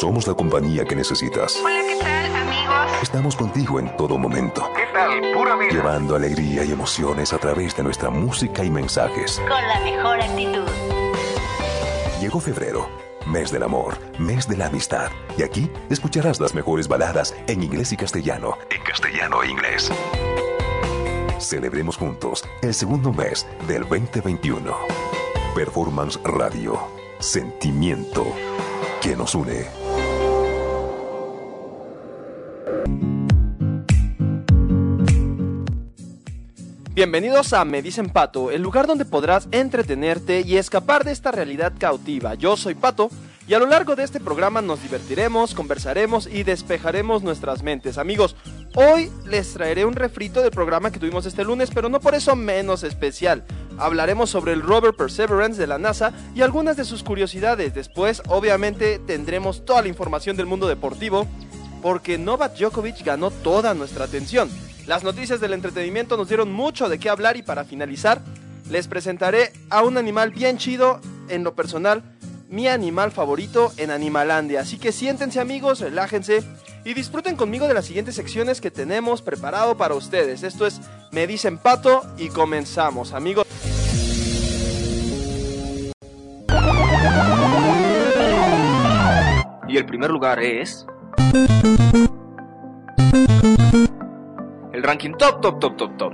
Somos la compañía que necesitas. Hola, ¿qué tal, amigos? Estamos contigo en todo momento. ¿Qué tal? Pura vida. Llevando alegría y emociones a través de nuestra música y mensajes. Con la mejor actitud. Llegó febrero, mes del amor, mes de la amistad. Y aquí escucharás las mejores baladas en inglés y castellano. En castellano e inglés. Celebremos juntos el segundo mes del 2021. Performance Radio. Sentimiento que nos une. Bienvenidos a Me Dicen Pato, el lugar donde podrás entretenerte y escapar de esta realidad cautiva. Yo soy Pato y a lo largo de este programa nos divertiremos, conversaremos y despejaremos nuestras mentes. Amigos, hoy les traeré un refrito del programa que tuvimos este lunes, pero no por eso menos especial. Hablaremos sobre el rover Perseverance de la NASA y algunas de sus curiosidades. Después, obviamente, tendremos toda la información del mundo deportivo, porque Novak Djokovic ganó toda nuestra atención. Las noticias del entretenimiento nos dieron mucho de qué hablar y para finalizar, les presentaré a un animal bien chido, en lo personal, mi animal favorito en Animalandia. Así que siéntense amigos, relájense y disfruten conmigo de las siguientes secciones que tenemos preparado para ustedes. Esto es Me dicen pato y comenzamos amigos. Y el primer lugar es... Ranking top, top, top, top, top.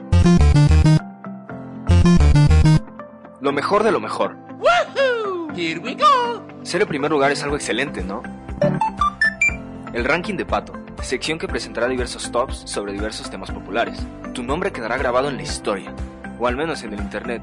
Lo mejor de lo mejor. Here we go. Ser el primer lugar es algo excelente, ¿no? El ranking de Pato, sección que presentará diversos tops sobre diversos temas populares. Tu nombre quedará grabado en la historia, o al menos en el internet.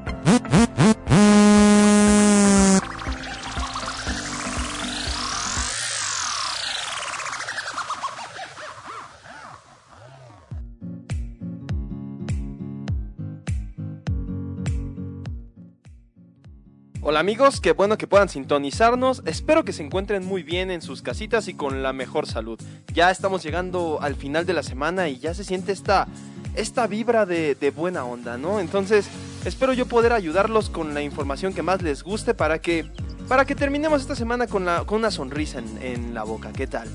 Hola amigos, qué bueno que puedan sintonizarnos. Espero que se encuentren muy bien en sus casitas y con la mejor salud. Ya estamos llegando al final de la semana y ya se siente esta, esta vibra de, de buena onda, ¿no? Entonces, espero yo poder ayudarlos con la información que más les guste para que, para que terminemos esta semana con, la, con una sonrisa en, en la boca. ¿Qué tal?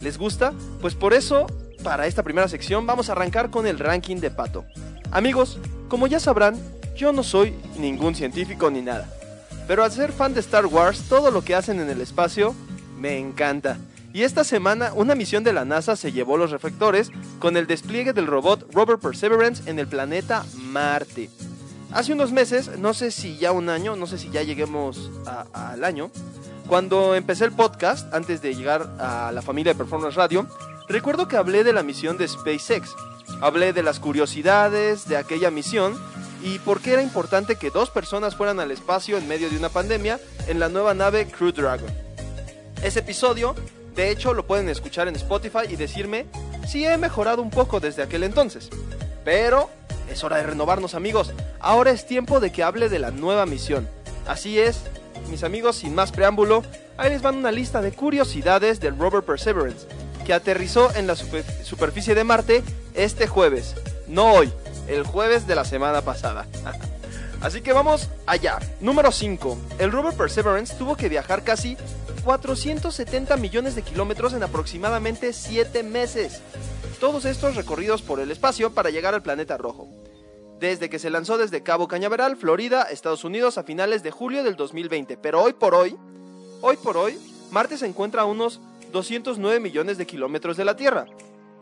¿Les gusta? Pues por eso, para esta primera sección, vamos a arrancar con el ranking de Pato. Amigos, como ya sabrán, yo no soy ningún científico ni nada. Pero al ser fan de Star Wars, todo lo que hacen en el espacio me encanta. Y esta semana una misión de la NASA se llevó los reflectores con el despliegue del robot Rover Perseverance en el planeta Marte. Hace unos meses, no sé si ya un año, no sé si ya lleguemos al año, cuando empecé el podcast, antes de llegar a la familia de Performance Radio, recuerdo que hablé de la misión de SpaceX. Hablé de las curiosidades de aquella misión y por qué era importante que dos personas fueran al espacio en medio de una pandemia en la nueva nave Crew Dragon. Ese episodio, de hecho, lo pueden escuchar en Spotify y decirme si he mejorado un poco desde aquel entonces. Pero es hora de renovarnos amigos. Ahora es tiempo de que hable de la nueva misión. Así es, mis amigos, sin más preámbulo, ahí les van una lista de curiosidades del rover Perseverance, que aterrizó en la super- superficie de Marte este jueves. No hoy, el jueves de la semana pasada. Así que vamos allá. Número 5. El rover Perseverance tuvo que viajar casi 470 millones de kilómetros en aproximadamente 7 meses. Todos estos recorridos por el espacio para llegar al planeta rojo. Desde que se lanzó desde Cabo Cañaveral, Florida, Estados Unidos, a finales de julio del 2020. Pero hoy por hoy, hoy por hoy, Marte se encuentra a unos 209 millones de kilómetros de la Tierra.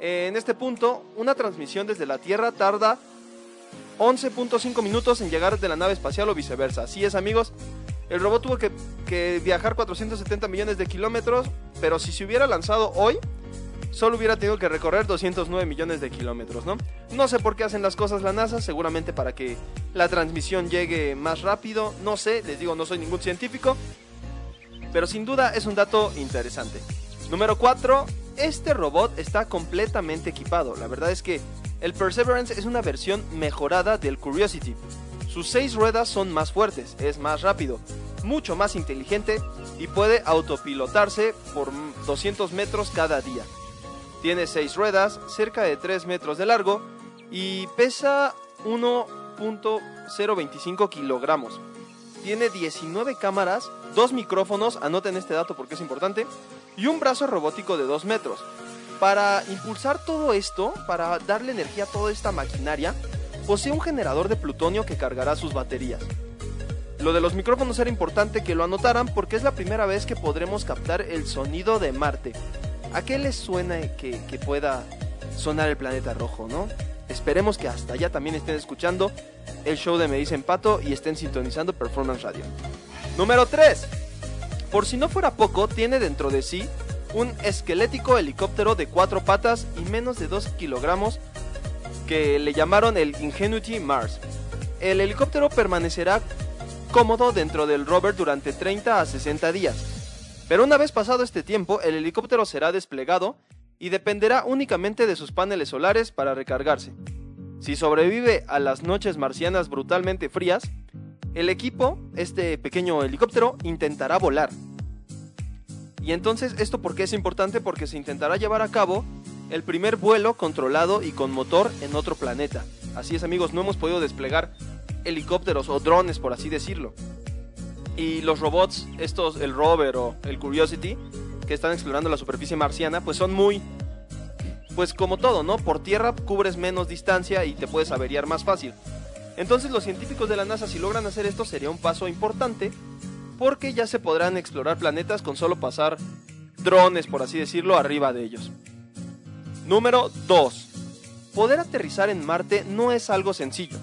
En este punto, una transmisión desde la Tierra tarda 11.5 minutos en llegar de la nave espacial o viceversa. Así es, amigos. El robot tuvo que, viajar 470 millones de kilómetros, pero si se hubiera lanzado hoy, solo hubiera tenido que recorrer 209 millones de kilómetros, ¿no? No sé por qué hacen las cosas la NASA, seguramente para que la transmisión llegue más rápido, no sé, les digo, no soy ningún científico, pero sin duda es un dato interesante. Número 4. Este robot está completamente equipado. La verdad es que el Perseverance es una versión mejorada del Curiosity. Sus seis ruedas son más fuertes, es más rápido, mucho más inteligente y puede autopilotarse por 200 metros cada día. Tiene seis ruedas, cerca de 3 metros de largo y pesa 1.025 kilogramos. Tiene 19 cámaras, dos micrófonos, anoten este dato porque es importante, y un brazo robótico de 2 metros. Para impulsar todo esto, para darle energía a toda esta maquinaria, posee un generador de plutonio que cargará sus baterías. Lo de los micrófonos era importante que lo anotaran porque es la primera vez que podremos captar el sonido de Marte. ¿A qué les suena que, pueda sonar el planeta rojo, no? Esperemos que hasta allá también estén escuchando el show de Me Dicen Pato y estén sintonizando Performance Radio. Número 3. Por si no fuera poco, tiene dentro de sí un esquelético helicóptero de cuatro patas y menos de 2 kilogramos que le llamaron el Ingenuity Mars. El helicóptero permanecerá cómodo dentro del rover durante 30 a 60 días. Pero una vez pasado este tiempo, el helicóptero será desplegado y dependerá únicamente de sus paneles solares para recargarse. Si sobrevive a las noches marcianas brutalmente frías, el equipo, este pequeño helicóptero, intentará volar. Y entonces, ¿esto por qué es importante? Porque se intentará llevar a cabo el primer vuelo controlado y con motor en otro planeta. Así es amigos, no hemos podido desplegar helicópteros o drones, por así decirlo. Y los robots, estos, el rover o el Curiosity, que están explorando la superficie marciana, pues son muy... Pues como todo, ¿no? Por tierra cubres menos distancia y te puedes averiar más fácil. Entonces los científicos de la NASA si logran hacer esto sería un paso importante porque ya se podrán explorar planetas con solo pasar drones, por así decirlo, arriba de ellos. Número 2. Poder aterrizar en Marte no es algo sencillo.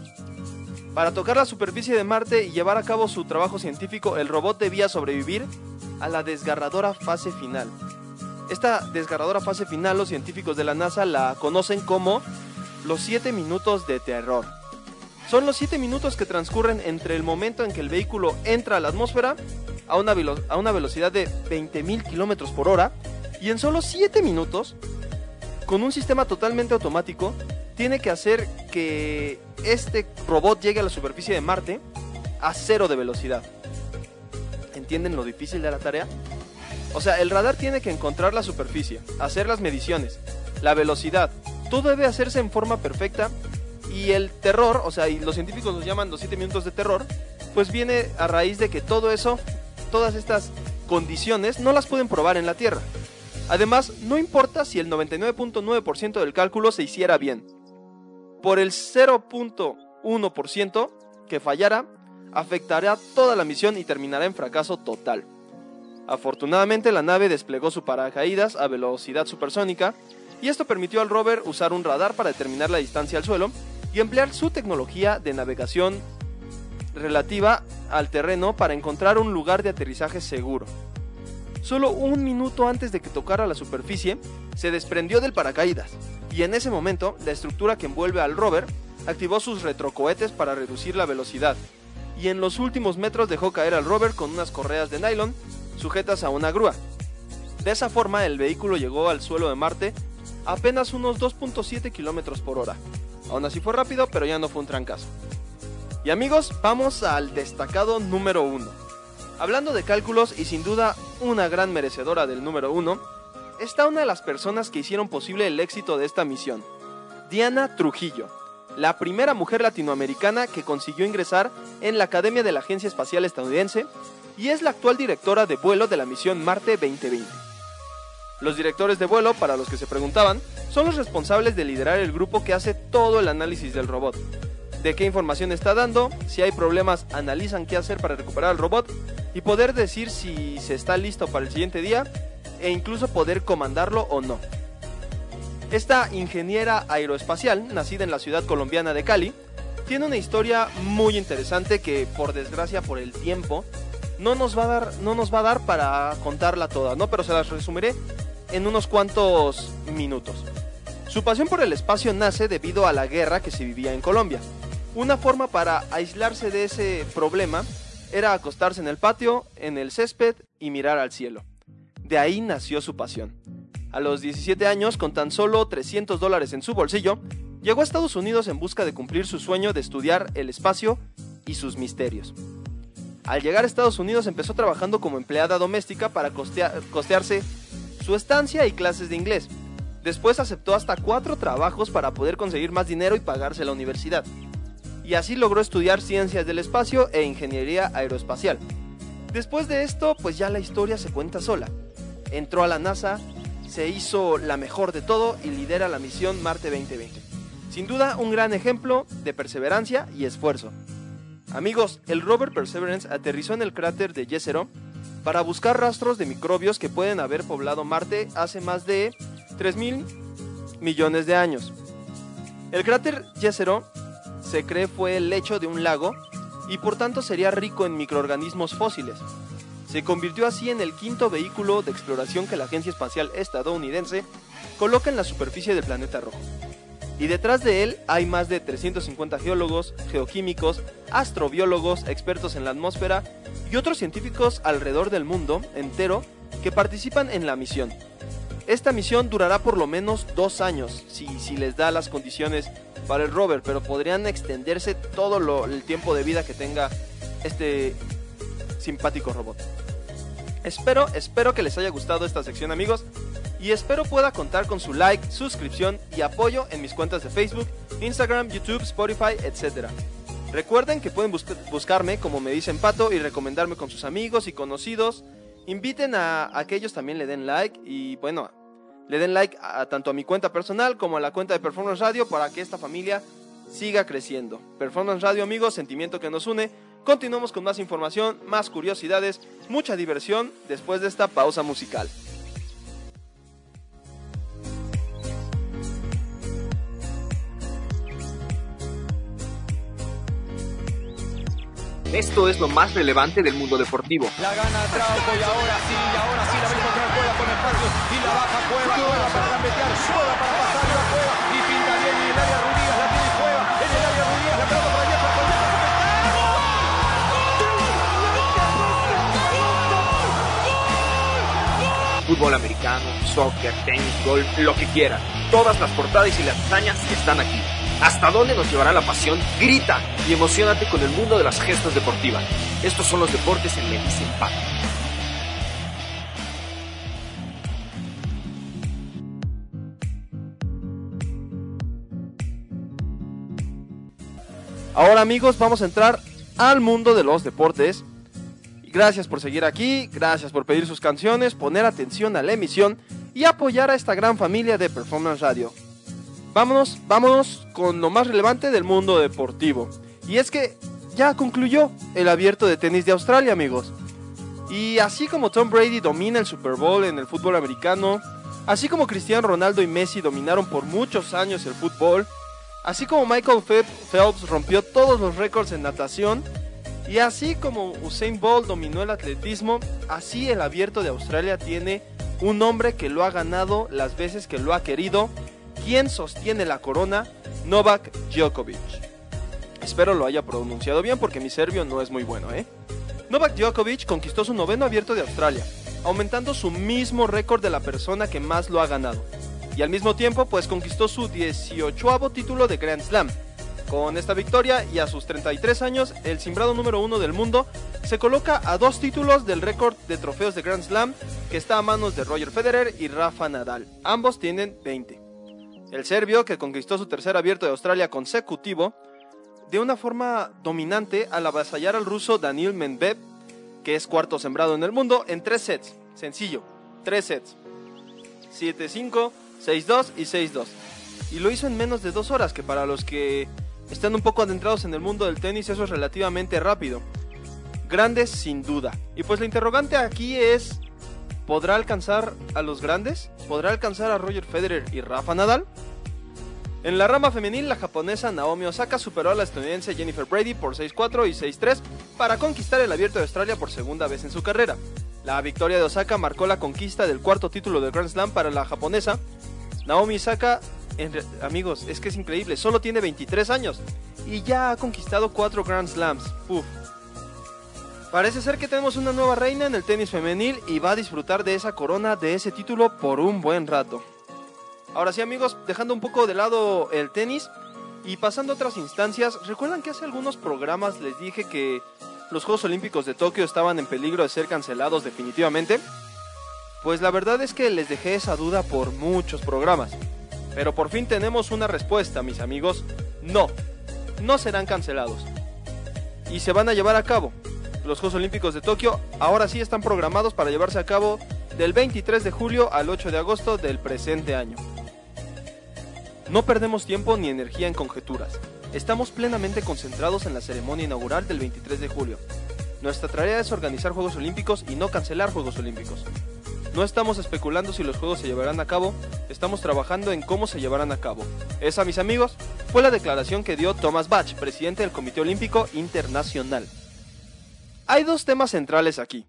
Para tocar la superficie de Marte y llevar a cabo su trabajo científico, el robot debía sobrevivir a la desgarradora fase final. Esta desgarradora fase final los científicos de la NASA la conocen como los 7 minutos de terror. Son los 7 minutos que transcurren entre el momento en que el vehículo entra a la atmósfera a una, a una velocidad de 20.000 km por hora y en solo 7 minutos, con un sistema totalmente automático, tiene que hacer que este robot llegue a la superficie de Marte a cero de velocidad. ¿Entienden lo difícil de la tarea? O sea, el radar tiene que encontrar la superficie, hacer las mediciones, la velocidad. Todo debe hacerse en forma perfecta y el terror, o sea, y los científicos los llaman los 7 minutos de terror, pues viene a raíz de que todo eso, todas estas condiciones no las pueden probar en la Tierra. Además, no importa si el 99.9% del cálculo se hiciera bien. Por el 0.1% que fallara, afectará toda la misión y terminará en fracaso total. Afortunadamente la nave desplegó su paracaídas a velocidad supersónica y esto permitió al rover usar un radar para determinar la distancia al suelo y emplear su tecnología de navegación relativa al terreno para encontrar un lugar de aterrizaje seguro. Solo un minuto antes de que tocara la superficie, se desprendió del paracaídas y en ese momento la estructura que envuelve al rover activó sus retrocohetes para reducir la velocidad y en los últimos metros dejó caer al rover con unas correas de nylon sujetas a una grúa. De esa forma el vehículo llegó al suelo de Marte apenas unos 2.7 km por hora. Aún así fue rápido, pero ya no fue un trancazo. Y amigos, vamos al destacado número 1. Hablando de cálculos y sin duda una gran merecedora del número 1, está una de las personas que hicieron posible el éxito de esta misión, Diana Trujillo la primera mujer latinoamericana que consiguió ingresar en la Academia de la Agencia Espacial Estadounidense y es la actual directora de vuelo de la misión Marte 2020. Los directores de vuelo, para los que se preguntaban, son los responsables de liderar el grupo que hace todo el análisis del robot. De qué información está dando, si hay problemas analizan qué hacer para recuperar al robot y poder decir si se está listo para el siguiente día e incluso poder comandarlo o no. Esta ingeniera aeroespacial, nacida en la ciudad colombiana de Cali, tiene una historia muy interesante que por desgracia por el tiempo no nos va a dar, no nos va a dar para contarla toda, ¿no? Pero se las resumiré en unos cuantos minutos. Su pasión por el espacio nace debido a la guerra que se vivía en Colombia. Una forma para aislarse de ese problema era acostarse en el patio, en el césped y mirar al cielo. De ahí nació su pasión. A los 17 años, con tan solo 300 dólares en su bolsillo, llegó a Estados Unidos en busca de cumplir su sueño de estudiar el espacio y sus misterios. Al llegar a Estados Unidos empezó trabajando como empleada doméstica para costearse su estancia y clases de inglés. Después aceptó hasta cuatro trabajos para poder conseguir más dinero y pagarse la universidad. Y así logró estudiar ciencias del espacio e ingeniería aeroespacial. Después de esto, pues ya la historia se cuenta sola entró a la NASA, se hizo la mejor de todo y lidera la misión Marte 2020. Sin duda, un gran ejemplo de perseverancia y esfuerzo. Amigos, el rover Perseverance aterrizó en el cráter de Jezero para buscar rastros de microbios que pueden haber poblado Marte hace más de 3.000 millones de años. El cráter Jezero se cree fue el lecho de un lago y por tanto sería rico en microorganismos fósiles. Se convirtió así en el quinto vehículo de exploración que la Agencia Espacial Estadounidense coloca en la superficie del planeta rojo. Y detrás de él hay más de 350 geólogos, geoquímicos, astrobiólogos, expertos en la atmósfera y otros científicos alrededor del mundo entero que participan en la misión. Esta misión durará por lo menos dos años, si, si les da las condiciones para el rover, pero podrían extenderse todo el tiempo de vida que tenga este simpático robot. Espero, espero que les haya gustado esta sección amigos y espero pueda contar con su like, suscripción y apoyo en mis cuentas de Facebook, Instagram, YouTube, Spotify, etc. Recuerden que pueden bus- buscarme como me dicen Pato y recomendarme con sus amigos y conocidos. Inviten a, a que ellos también le den like y bueno, le den like a, tanto a mi cuenta personal como a la cuenta de Performance Radio para que esta familia siga creciendo. Performance Radio amigos, sentimiento que nos une. Continuamos con más información, más curiosidades, mucha diversión después de esta pausa musical. Esto es lo más relevante del mundo deportivo. La gana Trauco y ahora sí, y ahora sí la va a encontrar Cueva con espacio y la baja Cueva, Cueva para gambetear, Cueva para pasar la Cueva y pinta bien en el área Rudigas, la tiene Cueva, en el área Rudigas, la pelota para Jefferson, Jefferson, Fútbol americano, soccer, tenis, golf, lo que quieran. Todas las portadas y las hazañas están aquí. ¿Hasta dónde nos llevará la pasión? Grita y emocionate con el mundo de las gestas deportivas. Estos son los deportes en Medicine Impact. Ahora amigos, vamos a entrar al mundo de los deportes. Gracias por seguir aquí, gracias por pedir sus canciones, poner atención a la emisión y apoyar a esta gran familia de Performance Radio. Vámonos, vámonos con lo más relevante del mundo deportivo. Y es que ya concluyó el abierto de tenis de Australia, amigos. Y así como Tom Brady domina el Super Bowl en el fútbol americano, así como Cristiano Ronaldo y Messi dominaron por muchos años el fútbol, así como Michael Phelps rompió todos los récords en natación, y así como Usain Bolt dominó el atletismo, así el abierto de Australia tiene un hombre que lo ha ganado las veces que lo ha querido, quien sostiene la corona, Novak Djokovic. Espero lo haya pronunciado bien porque mi serbio no es muy bueno, ¿eh? Novak Djokovic conquistó su noveno abierto de Australia, aumentando su mismo récord de la persona que más lo ha ganado. Y al mismo tiempo, pues conquistó su 18 título de Grand Slam. Con esta victoria y a sus 33 años, el simbrado número uno del mundo se coloca a dos títulos del récord de trofeos de Grand Slam que está a manos de Roger Federer y Rafa Nadal. Ambos tienen 20. El serbio, que conquistó su tercer abierto de Australia consecutivo, de una forma dominante al avasallar al ruso Daniil Medvedev, que es cuarto sembrado en el mundo, en tres sets. Sencillo, tres sets. 7-5, 6-2 y 6-2. Y lo hizo en menos de dos horas, que para los que están un poco adentrados en el mundo del tenis eso es relativamente rápido. Grandes sin duda. Y pues la interrogante aquí es, ¿podrá alcanzar a los grandes? ¿Podrá alcanzar a Roger Federer y Rafa Nadal? En la rama femenil, la japonesa Naomi Osaka superó a la estadounidense Jennifer Brady por 6-4 y 6-3 para conquistar el Abierto de Australia por segunda vez en su carrera. La victoria de Osaka marcó la conquista del cuarto título del Grand Slam para la japonesa. Naomi Osaka, amigos, es que es increíble, solo tiene 23 años y ya ha conquistado 4 Grand Slams. Uf. Parece ser que tenemos una nueva reina en el tenis femenil y va a disfrutar de esa corona, de ese título por un buen rato. Ahora sí amigos, dejando un poco de lado el tenis y pasando a otras instancias, ¿recuerdan que hace algunos programas les dije que los Juegos Olímpicos de Tokio estaban en peligro de ser cancelados definitivamente? Pues la verdad es que les dejé esa duda por muchos programas. Pero por fin tenemos una respuesta, mis amigos. No, no serán cancelados. Y se van a llevar a cabo. Los Juegos Olímpicos de Tokio ahora sí están programados para llevarse a cabo del 23 de julio al 8 de agosto del presente año. No perdemos tiempo ni energía en conjeturas. Estamos plenamente concentrados en la ceremonia inaugural del 23 de julio. Nuestra tarea es organizar Juegos Olímpicos y no cancelar Juegos Olímpicos. No estamos especulando si los Juegos se llevarán a cabo, estamos trabajando en cómo se llevarán a cabo. Esa, mis amigos, fue la declaración que dio Thomas Bach, presidente del Comité Olímpico Internacional. Hay dos temas centrales aquí.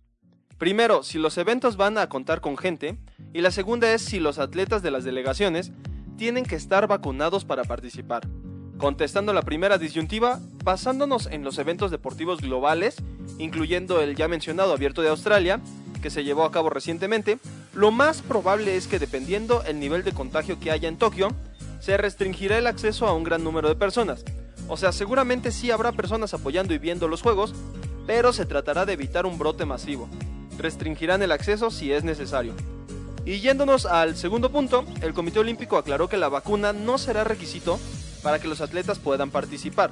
Primero, si los eventos van a contar con gente, y la segunda es si los atletas de las delegaciones tienen que estar vacunados para participar. Contestando la primera disyuntiva, basándonos en los eventos deportivos globales, incluyendo el ya mencionado Abierto de Australia, que se llevó a cabo recientemente, lo más probable es que dependiendo el nivel de contagio que haya en Tokio, se restringirá el acceso a un gran número de personas. O sea, seguramente sí habrá personas apoyando y viendo los juegos, pero se tratará de evitar un brote masivo. Restringirán el acceso si es necesario. Y yéndonos al segundo punto, el Comité Olímpico aclaró que la vacuna no será requisito para que los atletas puedan participar.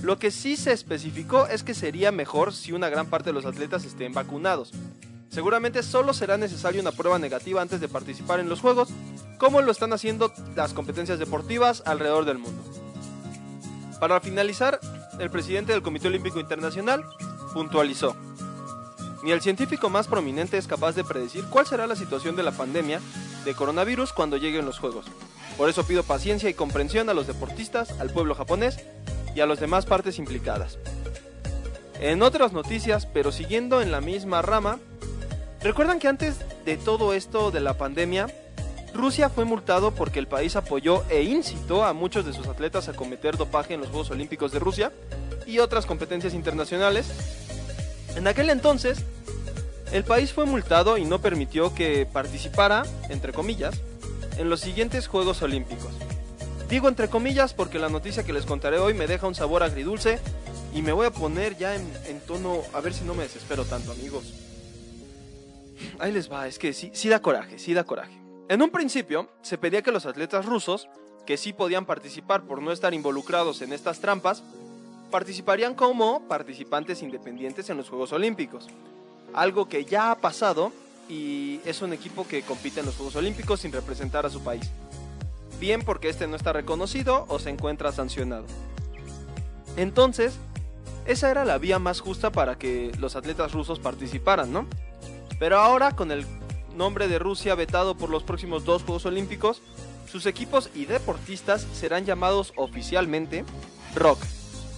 Lo que sí se especificó es que sería mejor si una gran parte de los atletas estén vacunados. Seguramente solo será necesaria una prueba negativa antes de participar en los Juegos, como lo están haciendo las competencias deportivas alrededor del mundo. Para finalizar, el presidente del Comité Olímpico Internacional puntualizó. Ni el científico más prominente es capaz de predecir cuál será la situación de la pandemia de coronavirus cuando lleguen los Juegos. Por eso pido paciencia y comprensión a los deportistas, al pueblo japonés y a las demás partes implicadas. En otras noticias, pero siguiendo en la misma rama, ¿recuerdan que antes de todo esto de la pandemia, Rusia fue multado porque el país apoyó e incitó a muchos de sus atletas a cometer dopaje en los Juegos Olímpicos de Rusia y otras competencias internacionales? En aquel entonces, el país fue multado y no permitió que participara, entre comillas, en los siguientes Juegos Olímpicos. Digo entre comillas porque la noticia que les contaré hoy me deja un sabor agridulce y me voy a poner ya en, en tono, a ver si no me desespero tanto amigos. Ahí les va, es que sí, sí da coraje, sí da coraje. En un principio se pedía que los atletas rusos, que sí podían participar por no estar involucrados en estas trampas, participarían como participantes independientes en los Juegos Olímpicos. Algo que ya ha pasado y es un equipo que compite en los Juegos Olímpicos sin representar a su país. Bien porque este no está reconocido o se encuentra sancionado. Entonces, esa era la vía más justa para que los atletas rusos participaran, ¿no? Pero ahora, con el nombre de Rusia vetado por los próximos dos Juegos Olímpicos, sus equipos y deportistas serán llamados oficialmente ROK,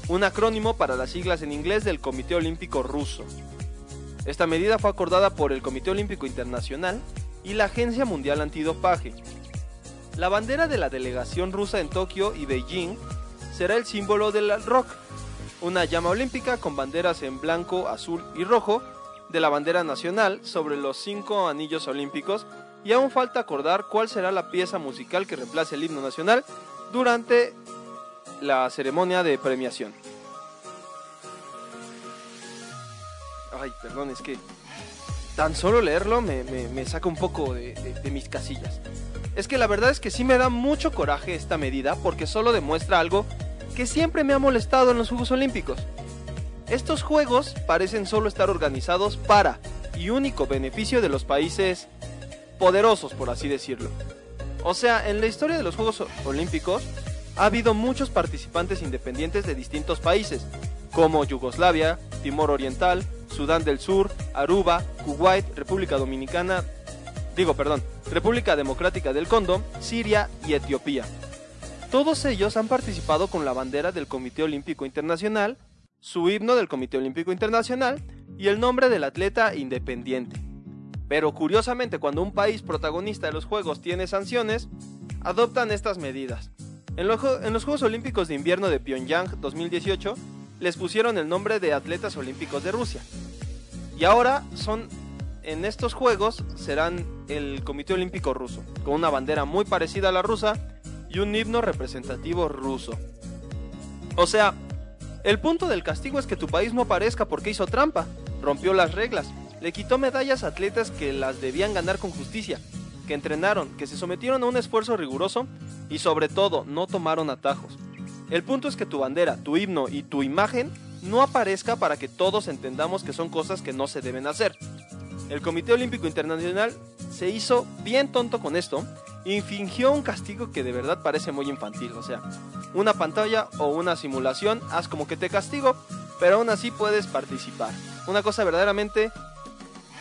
un acrónimo para las siglas en inglés del Comité Olímpico Ruso. Esta medida fue acordada por el Comité Olímpico Internacional y la Agencia Mundial Antidopaje. La bandera de la delegación rusa en Tokio y Beijing será el símbolo del rock, una llama olímpica con banderas en blanco, azul y rojo de la bandera nacional sobre los cinco anillos olímpicos y aún falta acordar cuál será la pieza musical que reemplace el himno nacional durante la ceremonia de premiación. Ay, perdón, es que tan solo leerlo me, me- me saca un poco de, de- de mis casillas. Es que la verdad es que sí me da mucho coraje esta medida porque solo demuestra algo que siempre me ha molestado en los Juegos Olímpicos. Estos Juegos parecen solo estar organizados para y único beneficio de los países poderosos, por así decirlo. O sea, en la historia de los Juegos Olímpicos ha habido muchos participantes independientes de distintos países, como Yugoslavia, Timor Oriental, Sudán del Sur, Aruba, Kuwait, República Dominicana, digo, perdón, República Democrática del Congo, Siria y Etiopía. Todos ellos han participado con la bandera del Comité Olímpico Internacional, su himno del Comité Olímpico Internacional y el nombre del atleta independiente. Pero curiosamente, cuando un país protagonista de los Juegos tiene sanciones, adoptan estas medidas. En, los Juegos Olímpicos de Invierno de Pyongyang 2018, les pusieron el nombre de Atletas Olímpicos de Rusia. Y ahora son, en estos Juegos, serán el Comité Olímpico Ruso, con una bandera muy parecida a la rusa y un himno representativo ruso. O sea, el punto del castigo es que tu país no aparezca porque hizo trampa, rompió las reglas, le quitó medallas a atletas que las debían ganar con justicia, que entrenaron, que se sometieron a un esfuerzo riguroso y sobre todo no tomaron atajos. El punto es que tu bandera, tu himno y tu imagen no aparezca para que todos entendamos que son cosas que no se deben hacer. El Comité Olímpico Internacional se hizo bien tonto con esto y fingió un castigo que de verdad parece muy infantil. O sea, una pantalla o una simulación, haz como que te castigo, pero aún así puedes participar. Una cosa verdaderamente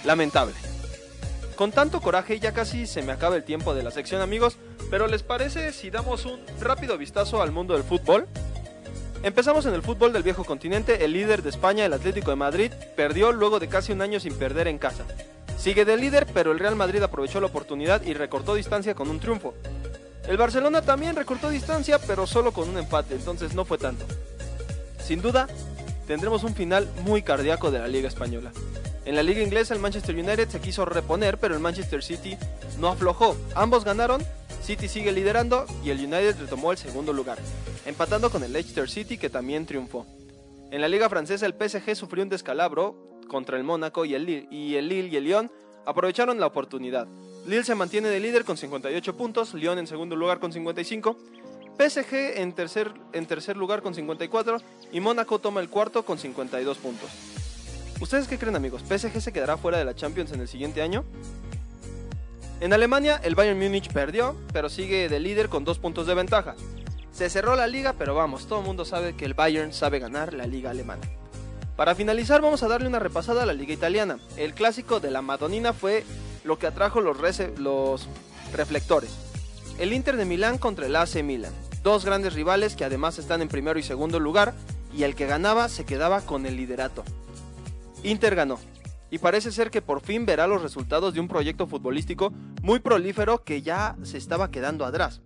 lamentable. Con tanto coraje ya casi se me acaba el tiempo de la sección amigos, pero ¿les parece si damos un rápido vistazo al mundo del fútbol? Empezamos en el fútbol del viejo continente, el líder de España, el Atlético de Madrid, perdió luego de casi un año sin perder en casa. Sigue de líder, pero el Real Madrid aprovechó la oportunidad y recortó distancia con un triunfo. El Barcelona también recortó distancia, pero solo con un empate, entonces no fue tanto. Sin duda, tendremos un final muy cardíaco de la Liga Española. En la Liga Inglesa el Manchester United se quiso reponer, pero el Manchester City no aflojó. Ambos ganaron, City sigue liderando y el United retomó el segundo lugar, empatando con el Leicester City que también triunfó. En la Liga Francesa el PSG sufrió un descalabro contra el Mónaco y el, Lille, y el Lille y el Lyon aprovecharon la oportunidad. Lille se mantiene de líder con 58 puntos, Lyon en segundo lugar con 55, PSG en tercer, en tercer lugar con 54 y Mónaco toma el cuarto con 52 puntos. ¿Ustedes qué creen amigos? ¿PSG se quedará fuera de la Champions en el siguiente año? En Alemania el Bayern Múnich perdió, pero sigue de líder con dos puntos de ventaja. Se cerró la liga, pero vamos, todo el mundo sabe que el Bayern sabe ganar la liga alemana. Para finalizar vamos a darle una repasada a la liga italiana. El clásico de la Madonina fue lo que atrajo los, reflectores. El Inter de Milán contra el AC Milan. Dos grandes rivales que además están en primero y segundo lugar y el que ganaba se quedaba con el liderato. Inter ganó y parece ser que por fin verá los resultados de un proyecto futbolístico muy prolífero que ya se estaba quedando atrás.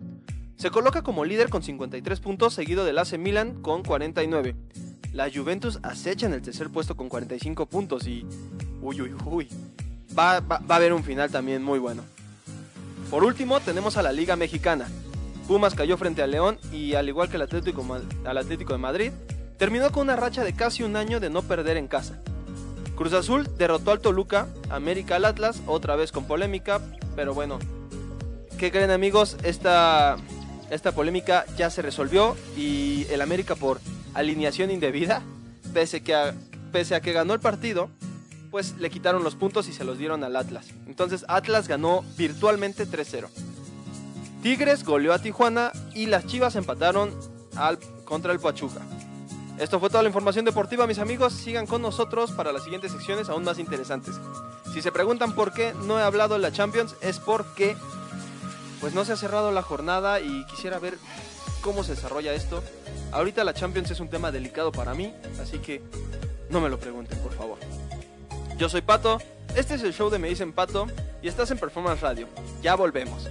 Se coloca como líder con 53 puntos seguido del AC Milan con 49 la Juventus acecha en el tercer puesto con 45 puntos y... Uy, uy, uy. Va, a haber un final también muy bueno. Por último, tenemos a la Liga Mexicana. Pumas cayó frente a León y al igual que el Atlético, al Atlético de Madrid, terminó con una racha de casi un año de no perder en casa. Cruz Azul derrotó al Toluca, América al Atlas, otra vez con polémica, pero bueno, ¿qué creen amigos? Esta, esta polémica ya se resolvió y el América por alineación indebida, pese, que a, pese a que ganó el partido, pues le quitaron los puntos y se los dieron al Atlas. Entonces Atlas ganó virtualmente 3-0. Tigres goleó a Tijuana y las Chivas empataron al, contra el Pachuca. Esto fue toda la información deportiva, mis amigos. Sigan con nosotros para las siguientes secciones aún más interesantes. Si se preguntan por qué no he hablado en la Champions, es porque pues no se ha cerrado la jornada y quisiera ver cómo se desarrolla esto. Ahorita la Champions es un tema delicado para mí, así que no me lo pregunten, por favor. Yo soy Pato, este es el show de Me Dicen Pato y estás en Performance Radio. Ya volvemos.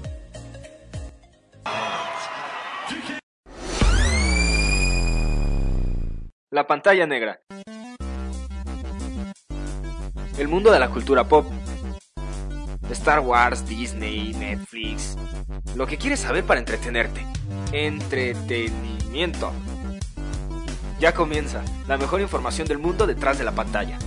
La pantalla negra. El mundo de la cultura pop. Star Wars, Disney, Netflix. Lo que quieres saber para entretenerte. Entretenimiento. Ya comienza la mejor información del mundo detrás de la pantalla.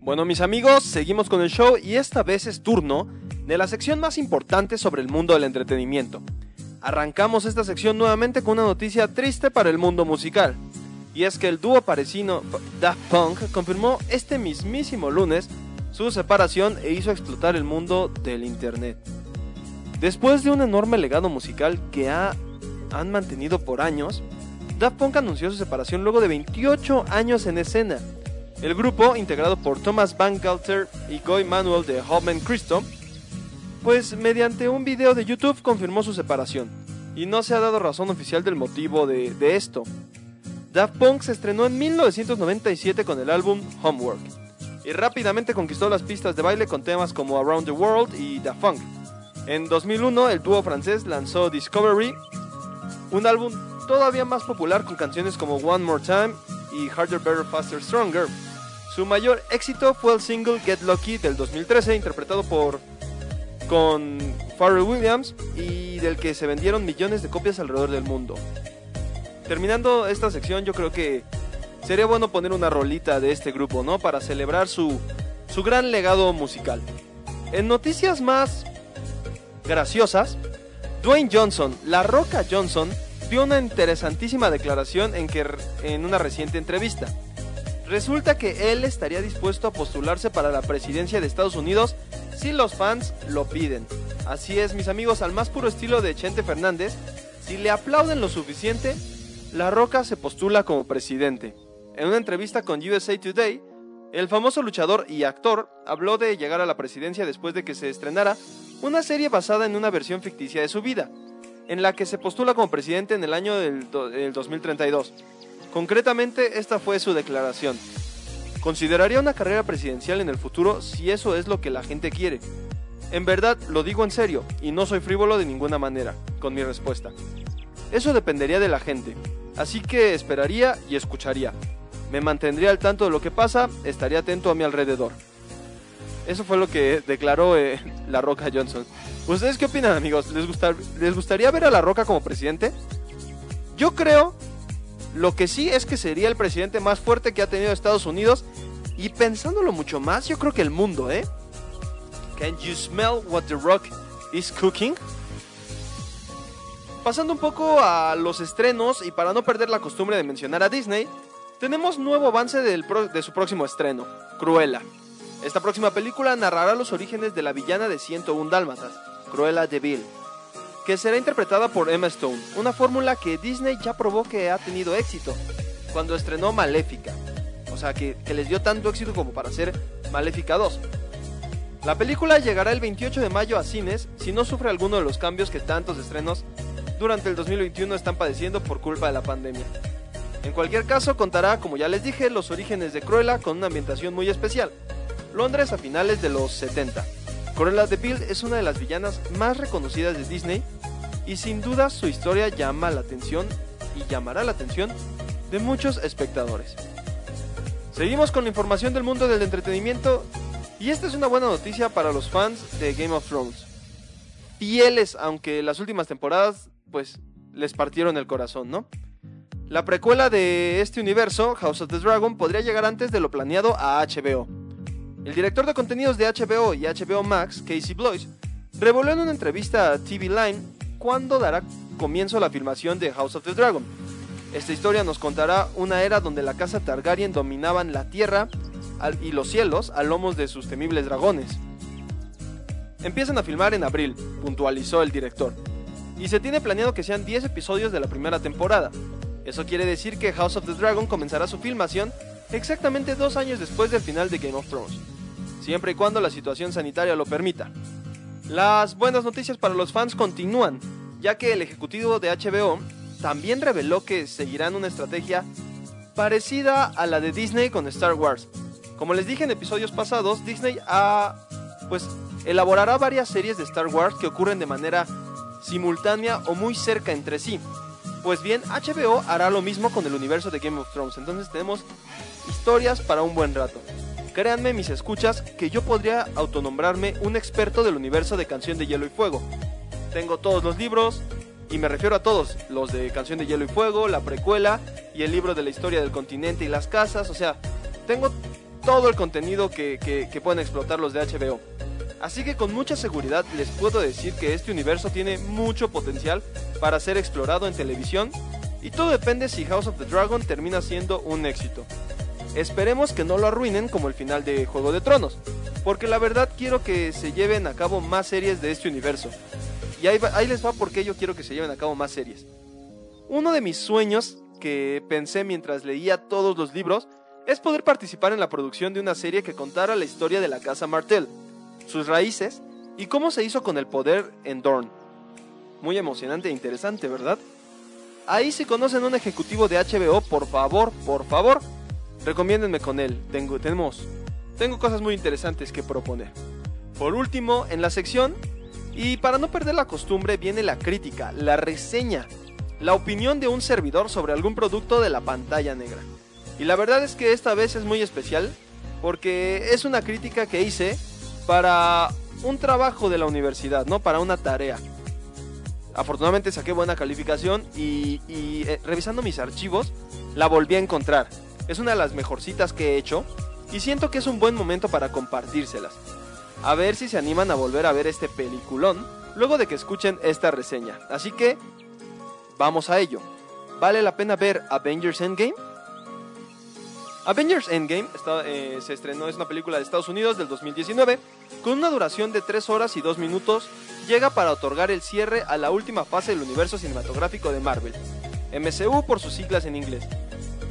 Bueno mis amigos, seguimos con el show y esta vez es turno de la sección más importante sobre el mundo del entretenimiento. Arrancamos esta sección nuevamente con una noticia triste para el mundo musical. Y es que el dúo parisino Daft Punk confirmó este mismísimo lunes su separación e hizo explotar el mundo del Internet. Después de un enorme legado musical que ha, han mantenido por años, Daft Punk anunció su separación luego de 28 años en escena. El grupo, integrado por Thomas Bangalter y Guy Manuel de Hoffman Christo, pues mediante un video de YouTube confirmó su separación, y no se ha dado razón oficial del motivo de, esto. Daft Punk se estrenó en 1997 con el álbum Homework y rápidamente conquistó las pistas de baile con temas como Around the World y Daft Punk. En 2001 el dúo francés lanzó Discovery, un álbum todavía más popular con canciones como One More Time y Harder, Better, Faster, Stronger. Su mayor éxito fue el single Get Lucky del 2013 interpretado por con Pharrell Williams y del que se vendieron millones de copias alrededor del mundo terminando esta sección, yo creo que sería bueno poner una rolita de este grupo, ¿no? Para celebrar su, su gran legado musical. En noticias más graciosas, Dwayne Johnson, La Roca Johnson, dio una interesantísima declaración en, que, en una reciente entrevista. Resulta que él estaría dispuesto a postularse para la presidencia de Estados Unidos si los fans lo piden. Así es, mis amigos, al más puro estilo de Chente Fernández, si le aplauden lo suficiente, La Roca se postula como presidente. En una entrevista con USA Today, el famoso luchador y actor habló de llegar a la presidencia después de que se estrenara una serie basada en una versión ficticia de su vida, en la que se postula como presidente en el año del, do- del 2032. Concretamente, esta fue su declaración. Consideraría una carrera presidencial en el futuro si eso es lo que la gente quiere. En verdad, lo digo en serio, y no soy frívolo de ninguna manera, con mi respuesta. Eso dependería de la gente, así que esperaría y escucharía. Me mantendría al tanto de lo que pasa, estaría atento a mi alrededor. Eso fue lo que declaró eh, La Roca Johnson. ¿Ustedes qué opinan, amigos? ¿Les, ¿Les gustaría ver a La Roca como presidente? Yo creo, lo que sí es que sería el presidente más fuerte que ha tenido Estados Unidos. Y pensándolo mucho más, yo creo que el mundo, ¿eh? Can you smell what the rock is cooking? Pasando un poco a los estrenos y para no perder la costumbre de mencionar a Disney, tenemos nuevo avance de su próximo estreno, Cruella. Esta próxima película narrará los orígenes de la villana de 101 Dálmatas, Cruella de Vil, que será interpretada por Emma Stone, una fórmula que Disney ya probó que ha tenido éxito cuando estrenó Maléfica, o sea que, que les dio tanto éxito como para hacer Maléfica 2. La película llegará el 28 de mayo a cines si no sufre alguno de los cambios que tantos estrenos durante el 2021 están padeciendo por culpa de la pandemia. En cualquier caso, contará, como ya les dije, los orígenes de Cruella con una ambientación muy especial. Londres a finales de los 70. Cruella de Vil es una de las villanas más reconocidas de Disney y sin duda su historia llama la atención y llamará la atención de muchos espectadores. Seguimos con la información del mundo del entretenimiento y esta es una buena noticia para los fans de Game of Thrones. Fieles, aunque las últimas temporadas pues les partieron el corazón, ¿no? La precuela de este universo, House of the Dragon, podría llegar antes de lo planeado a HBO. El director de contenidos de HBO y HBO Max, Casey Blois, reveló en una entrevista a TV Line cuándo dará comienzo la filmación de House of the Dragon. Esta historia nos contará una era donde la casa Targaryen dominaban la tierra y los cielos a lomos de sus temibles dragones. Empiezan a filmar en abril, puntualizó el director, y se tiene planeado que sean 10 episodios de la primera temporada. Eso quiere decir que House of the Dragon comenzará su filmación exactamente dos años después del final de Game of Thrones, siempre y cuando la situación sanitaria lo permita. Las buenas noticias para los fans continúan, ya que el ejecutivo de HBO también reveló que seguirán una estrategia parecida a la de Disney con Star Wars. Como les dije en episodios pasados, Disney ha, pues, elaborará varias series de Star Wars que ocurren de manera simultánea o muy cerca entre sí. Pues bien, HBO hará lo mismo con el universo de Game of Thrones, entonces tenemos historias para un buen rato. Créanme, mis escuchas, que yo podría autonombrarme un experto del universo de Canción de Hielo y Fuego. Tengo todos los libros, y me refiero a todos, los de Canción de Hielo y Fuego, la precuela y el libro de la historia del continente y las casas, o sea, tengo todo el contenido que, que- que pueden explotar los de HBO. Así que con mucha seguridad les puedo decir que este universo tiene mucho potencial para ser explorado en televisión y todo depende si House of the Dragon termina siendo un éxito. Esperemos que no lo arruinen como el final de Juego de Tronos, porque la verdad quiero que se lleven a cabo más series de este universo. Y ahí, les va porque yo quiero que se lleven a cabo más series. Uno de mis sueños que pensé mientras leía todos los libros es poder participar en la producción de una serie que contara la historia de la casa Martell, sus raíces y cómo se hizo con el poder en Dorne. Muy emocionante e interesante, ¿verdad? Ahí si conocen un ejecutivo de HBO, por favor, por favor, recomiéndenme con él. Tengo, tenemos, tengo cosas muy interesantes que proponer. Por último, en la sección, y para no perder la costumbre, viene la crítica, la reseña, la opinión de un servidor sobre algún producto de la pantalla negra. Y la verdad es que esta vez es muy especial, porque es una crítica que hice para un trabajo de la universidad, ¿no? Para una tarea. Afortunadamente saqué buena calificación y, eh, revisando mis archivos la volví a encontrar. Es una de las mejorcitas que he hecho y siento que es un buen momento para compartírselas. A ver si se animan a volver a ver este peliculón luego de que escuchen esta reseña. Así que, vamos a ello. ¿Vale la pena ver Avengers Endgame? Avengers Endgame eh, se estrenó, es una película de Estados Unidos del 2019, con una duración de 3 horas y 2 minutos, llega para otorgar el cierre a la última fase del universo cinematográfico de Marvel, MCU por sus siglas en inglés.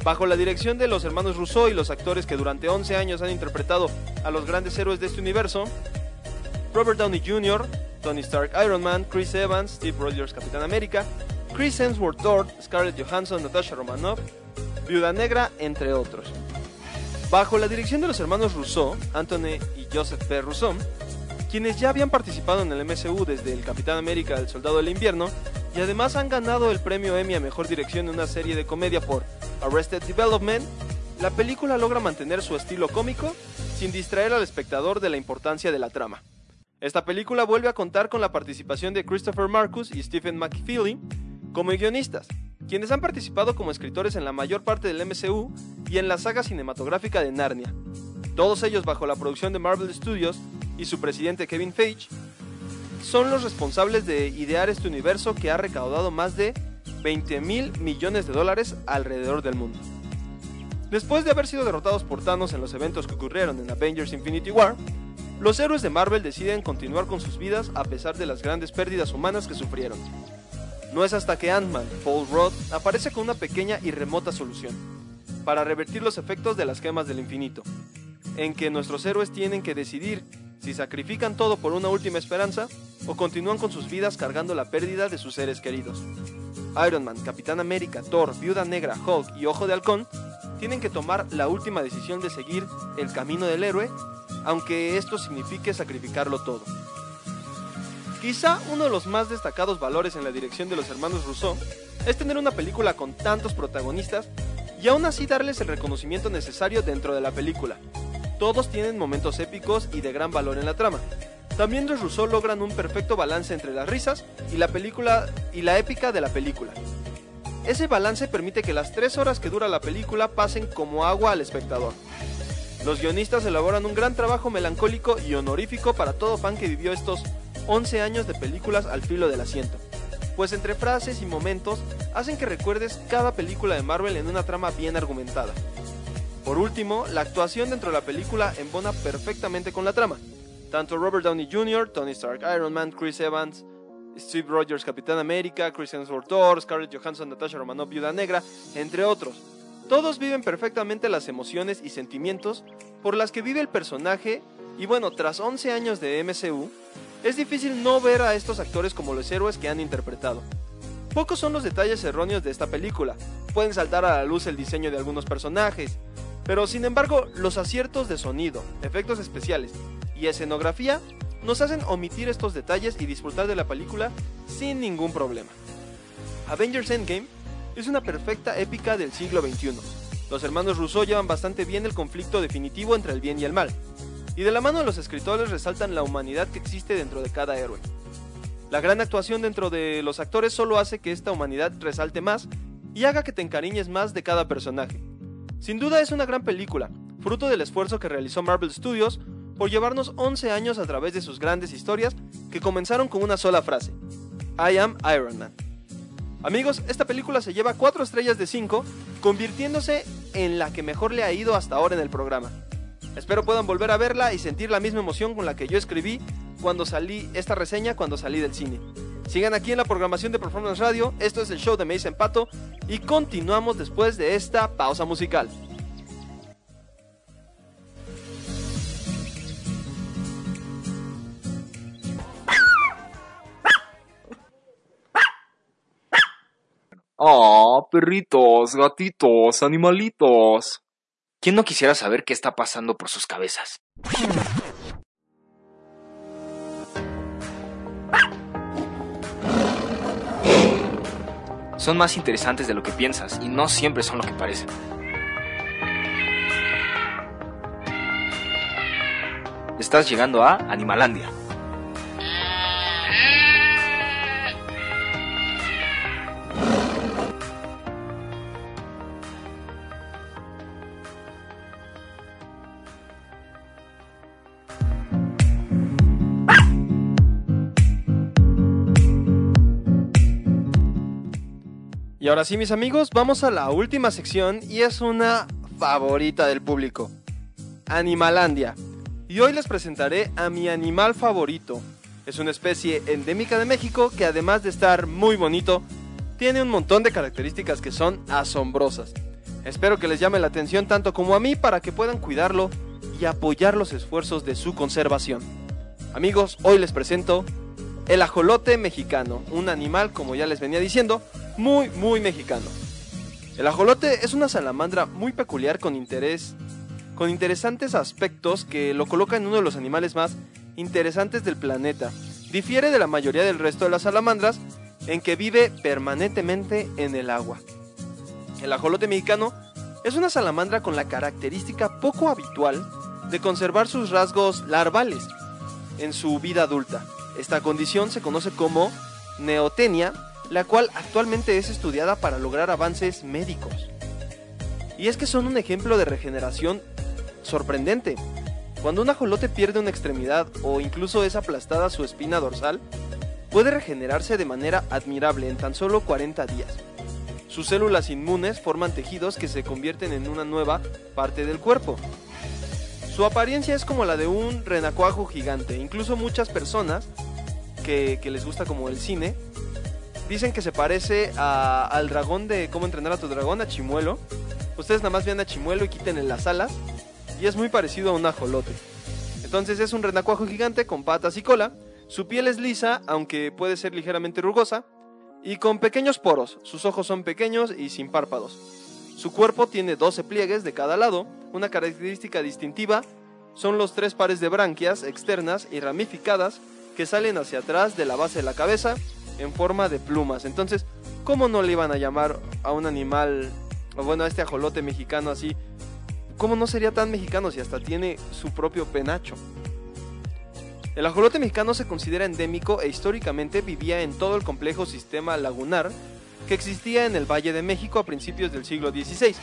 Bajo la dirección de los hermanos Rousseau y los actores que durante 11 años han interpretado a los grandes héroes de este universo, Robert Downey Jr., Tony Stark Iron Man, Chris Evans, Steve Rogers Capitán América, Chris Hemsworth Thor, Scarlett Johansson, Natasha Romanoff, Viuda Negra, entre otros. Bajo la dirección de los hermanos Rousseau, Anthony y Joseph P. Rousseau, quienes ya habían participado en el MCU desde el Capitán América El Soldado del Invierno y además han ganado el premio Emmy a Mejor Dirección en una serie de comedia por Arrested Development, la película logra mantener su estilo cómico sin distraer al espectador de la importancia de la trama. Esta película vuelve a contar con la participación de Christopher Marcus y Stephen McFeely como guionistas, quienes han participado como escritores en la mayor parte del MCU y en la saga cinematográfica de Narnia. Todos ellos bajo la producción de Marvel Studios y su presidente Kevin Feige, son los responsables de idear este universo que ha recaudado más de 20 mil millones de dólares alrededor del mundo. Después de haber sido derrotados por Thanos en los eventos que ocurrieron en Avengers Infinity War, los héroes de Marvel deciden continuar con sus vidas a pesar de las grandes pérdidas humanas que sufrieron. No es hasta que Ant-Man, Paul Rudd, aparece con una pequeña y remota solución, para revertir los efectos de las gemas del infinito, en que nuestros héroes tienen que decidir si sacrifican todo por una última esperanza o continúan con sus vidas cargando la pérdida de sus seres queridos. Iron Man, Capitán América, Thor, Viuda Negra, Hulk y Ojo de Halcón tienen que tomar la última decisión de seguir el camino del héroe, aunque esto signifique sacrificarlo todo. Quizá uno de los más destacados valores en la dirección de los hermanos Rousseau es tener una película con tantos protagonistas y aún así darles el reconocimiento necesario dentro de la película. Todos tienen momentos épicos y de gran valor en la trama. También los Rousseau logran un perfecto balance entre las risas y la película y la épica de la película. Ese balance permite que las tres horas que dura la película pasen como agua al espectador. Los guionistas elaboran un gran trabajo melancólico y honorífico para todo fan que vivió estos 11 años de películas al filo del asiento, pues entre frases y momentos hacen que recuerdes cada película de Marvel en una trama bien argumentada. Por último, la actuación dentro de la película embona perfectamente con la trama. Tanto Robert Downey Jr., Tony Stark Iron Man, Chris Evans, Steve Rogers Capitán América, Chris Hemsworth Thor, Scarlett Johansson, Natasha Romanoff Viuda Negra, entre otros. Todos viven perfectamente las emociones y sentimientos por las que vive el personaje y bueno, tras 11 años de MCU, es difícil no ver a estos actores como los héroes que han interpretado. Pocos son los detalles erróneos de esta película, pueden saltar a la luz el diseño de algunos personajes, pero sin embargo los aciertos de sonido, efectos especiales y escenografía nos hacen omitir estos detalles y disfrutar de la película sin ningún problema. Avengers Endgame es una perfecta épica del siglo XXI. Los hermanos Rousseau llevan bastante bien el conflicto definitivo entre el bien y el mal, y de la mano de los escritores resaltan la humanidad que existe dentro de cada héroe. La gran actuación dentro de los actores solo hace que esta humanidad resalte más y haga que te encariñes más de cada personaje. Sin duda es una gran película, fruto del esfuerzo que realizó Marvel Studios por llevarnos 11 años a través de sus grandes historias que comenzaron con una sola frase, I am Iron Man. Amigos, esta película se lleva 4 estrellas de 5, convirtiéndose en la que mejor le ha ido hasta ahora en el programa. Espero puedan volver a verla y sentir la misma emoción con la que yo escribí cuando salí esta reseña cuando salí del cine. Sigan aquí en la programación de Performance Radio, esto es el show de Mason Pato y continuamos después de esta pausa musical. Oh, perritos, gatitos, animalitos. ¿Quién no quisiera saber qué está pasando por sus cabezas? Son más interesantes de lo que piensas y no siempre son lo que parecen. Estás llegando a Animalandia. Y ahora sí, mis amigos, vamos a la última sección y es una favorita del público. Animalandia. Y hoy les presentaré a mi animal favorito. Es una especie endémica de México que además de estar muy bonito, tiene un montón de características que son asombrosas. Espero que les llame la atención tanto como a mí para que puedan cuidarlo y apoyar los esfuerzos de su conservación. Amigos, hoy les presento el ajolote mexicano, un animal, como ya les venía diciendo, muy, muy mexicano. El ajolote es una salamandra muy peculiar con interés, con interesantes aspectos que lo coloca en uno de los animales más interesantes del planeta. Difiere de la mayoría del resto de las salamandras en que vive permanentemente en el agua. El ajolote mexicano es una salamandra con la característica poco habitual de conservar sus rasgos larvales en su vida adulta. Esta condición se conoce como neotenia, la cual actualmente es estudiada para lograr avances médicos. Y es que son un ejemplo de regeneración sorprendente. Cuando un ajolote pierde una extremidad o incluso es aplastada su espina dorsal, puede regenerarse de manera admirable en tan solo 40 días. Sus células inmunes forman tejidos que se convierten en una nueva parte del cuerpo. Su apariencia es como la de un renacuajo gigante. Incluso muchas personas que, que les gusta como el cine dicen que se parece a- al dragón de cómo entrenar a tu dragón, a Chimuelo. Ustedes nada más vean a Chimuelo y quiten las alas. Y es muy parecido a un ajolote. Entonces es un renacuajo gigante con patas y cola. Su piel es lisa, aunque puede ser ligeramente rugosa. Y con pequeños poros. Sus ojos son pequeños y sin párpados. Su cuerpo tiene 12 pliegues de cada lado. Una característica distintiva son los tres pares de branquias externas y ramificadas que salen hacia atrás de la base de la cabeza en forma de plumas. Entonces, ¿cómo no le iban a llamar a un animal, bueno, a este ajolote mexicano así? ¿Cómo no sería tan mexicano si hasta tiene su propio penacho? El ajolote mexicano se considera endémico e históricamente vivía en todo el complejo sistema lagunar que existía en el Valle de México a principios del siglo XVI,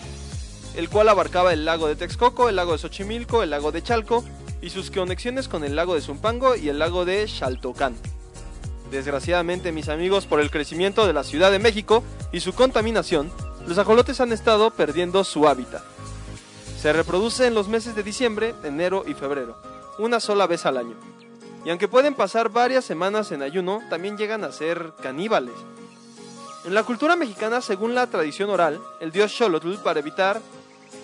el cual abarcaba el lago de Texcoco, el lago de Xochimilco, el lago de Chalco y sus conexiones con el lago de Zumpango y el lago de Xaltocán. Desgraciadamente, mis amigos, por el crecimiento de la Ciudad de México y su contaminación, los ajolotes han estado perdiendo su hábitat. Se reproduce en los meses de diciembre, enero y febrero, una sola vez al año. Y aunque pueden pasar varias semanas en ayuno, también llegan a ser caníbales. En la cultura mexicana, según la tradición oral, el dios Xolotl, para evitar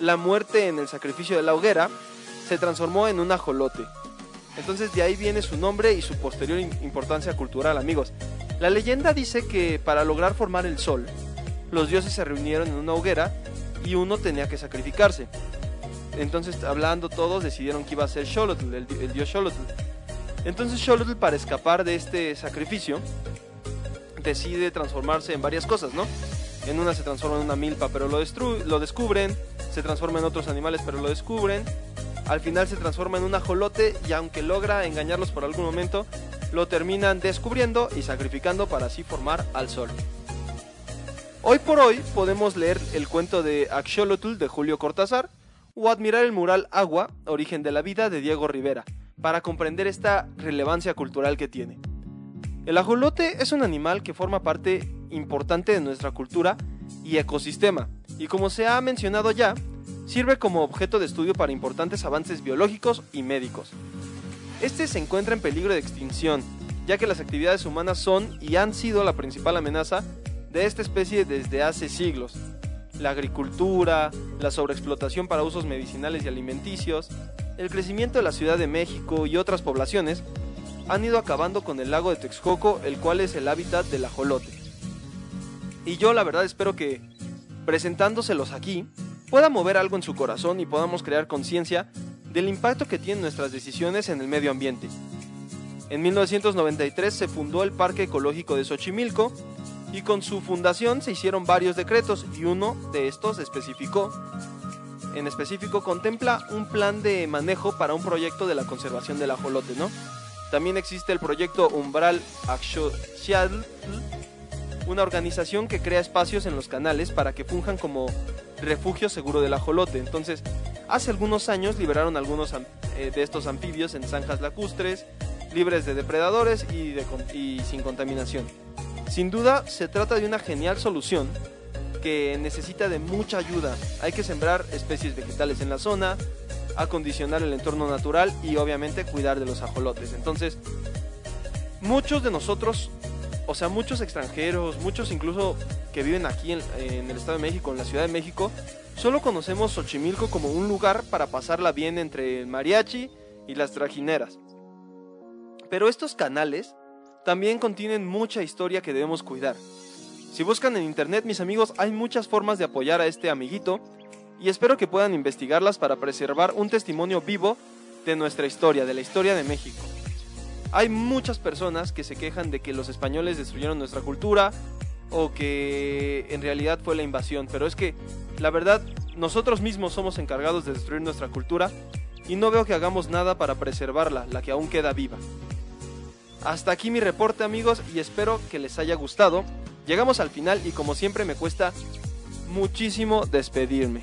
la muerte en el sacrificio de la hoguera, se transformó en un ajolote. Entonces de ahí viene su nombre y su posterior im- importancia cultural, amigos. La leyenda dice que para lograr formar el sol, los dioses se reunieron en una hoguera y uno tenía que sacrificarse. Entonces, hablando todos, decidieron que iba a ser Xolotl, el, di- el dios Xolotl. Entonces Xolotl, para escapar de este sacrificio, decide transformarse en varias cosas, ¿no? En una se transforma en una milpa, pero lo, lo descubren. Se transforma en otros animales, pero lo descubren. Al final se transforma en un ajolote y aunque logra engañarlos por algún momento, lo terminan descubriendo y sacrificando para así formar al sol. Hoy por hoy podemos leer el cuento de Axolotl de Julio Cortázar o admirar el mural Agua, origen de la vida de Diego Rivera, para comprender esta relevancia cultural que tiene. El ajolote es un animal que forma parte importante de nuestra cultura y ecosistema, y como se ha mencionado ya, sirve como objeto de estudio para importantes avances biológicos y médicos. Este se encuentra en peligro de extinción, ya que las actividades humanas son y han sido la principal amenaza de esta especie desde hace siglos. La agricultura, la sobreexplotación para usos medicinales y alimenticios, el crecimiento de la Ciudad de México y otras poblaciones han ido acabando con el lago de Texcoco, el cual es el hábitat del ajolote. Y yo la verdad espero que, presentándoselos aquí, pueda mover algo en su corazón y podamos crear conciencia del impacto que tienen nuestras decisiones en el medio ambiente. En 1993 se fundó el Parque Ecológico de Xochimilco y con su fundación se hicieron varios decretos y uno de estos especificó en específico contempla un plan de manejo para un proyecto de la conservación del ajolote, ¿no? También existe el proyecto Umbral Axoxiatl, una organización que crea espacios en los canales para que funjan como refugio seguro del ajolote. Entonces, hace algunos años liberaron algunos eh, de estos anfibios en zanjas lacustres, libres de depredadores y, y sin contaminación. Sin duda, se trata de una genial solución que necesita de mucha ayuda. Hay que sembrar especies vegetales en la zona, acondicionar el entorno natural y obviamente cuidar de los ajolotes. Entonces, muchos de nosotros, o sea, muchos extranjeros, muchos incluso que viven aquí en, el Estado de México, en la Ciudad de México, solo conocemos Xochimilco como un lugar para pasarla bien entre el mariachi y las trajineras. Pero estos canales también contienen mucha historia que debemos cuidar. Si buscan en internet, mis amigos, hay muchas formas de apoyar a este amiguito y espero que puedan investigarlas para preservar un testimonio vivo de nuestra historia, de la historia de México. Hay muchas personas que se quejan de que los españoles destruyeron nuestra cultura o que en realidad fue la invasión, pero es que la verdad nosotros mismos somos encargados de destruir nuestra cultura y no veo que hagamos nada para preservarla, la que aún queda viva. Hasta aquí mi reporte amigos y espero que les haya gustado. Llegamos al final y como siempre me cuesta muchísimo despedirme.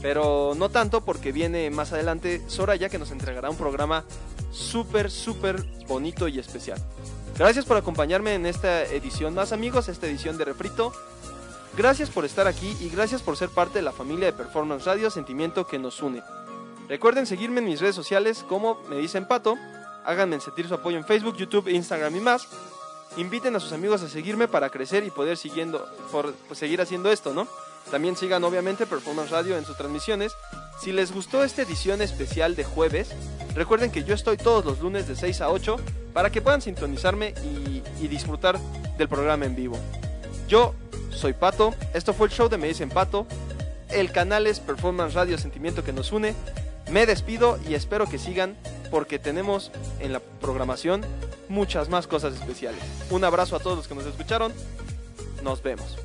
Pero no tanto porque viene más adelante Soraya que nos entregará un programa súper, súper bonito y especial. Gracias por acompañarme en esta edición más amigos, esta edición de Refrito. Gracias por estar aquí y gracias por ser parte de la familia de Performance Radio, sentimiento que nos une. Recuerden seguirme en mis redes sociales como me dicen Pato. Háganme sentir su apoyo en Facebook, YouTube, Instagram y más. Inviten a sus amigos a seguirme para crecer y poder siguiendo, por, pues, seguir haciendo esto, ¿no? También sigan obviamente Performance Radio en sus transmisiones. Si les gustó esta edición especial de jueves, recuerden que yo estoy todos los lunes de 6 a 8 para que puedan sintonizarme y, disfrutar del programa en vivo. Yo soy Pato, esto fue el show de Me Dicen Pato. El canal es Performance Radio Sentimiento que nos une. Me despido y espero que sigan porque tenemos en la programación muchas más cosas especiales. Un abrazo a todos los que nos escucharon. Nos vemos.